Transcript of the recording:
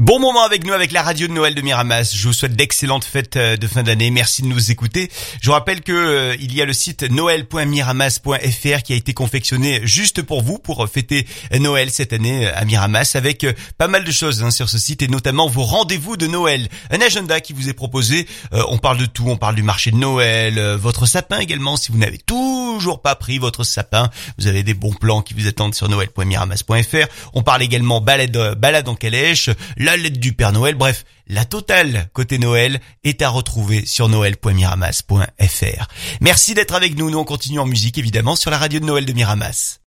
Bon moment avec nous avec la radio de Noël de Miramas. Je vous souhaite d'excellentes fêtes euh, de fin d'année. Merci de nous écouter. Je vous rappelle que euh, il y a le site noël.miramas.fr qui a été confectionné juste pour vous pour fêter Noël cette année à Miramas avec euh, pas mal de choses hein, sur ce site et notamment vos rendez-vous de Noël. Un agenda qui vous est proposé. on parle de tout. On parle du marché de Noël, votre sapin également. Si vous n'avez toujours pas pris votre sapin, vous avez des bons plans qui vous attendent sur noël.miramas.fr. On parle également balade balade en calèche la lettre du Père Noël, bref, la totale côté Noël est à retrouver sur noël.miramas.fr. Merci d'être avec nous, nous on continue en musique évidemment sur la radio de Noël de Miramas.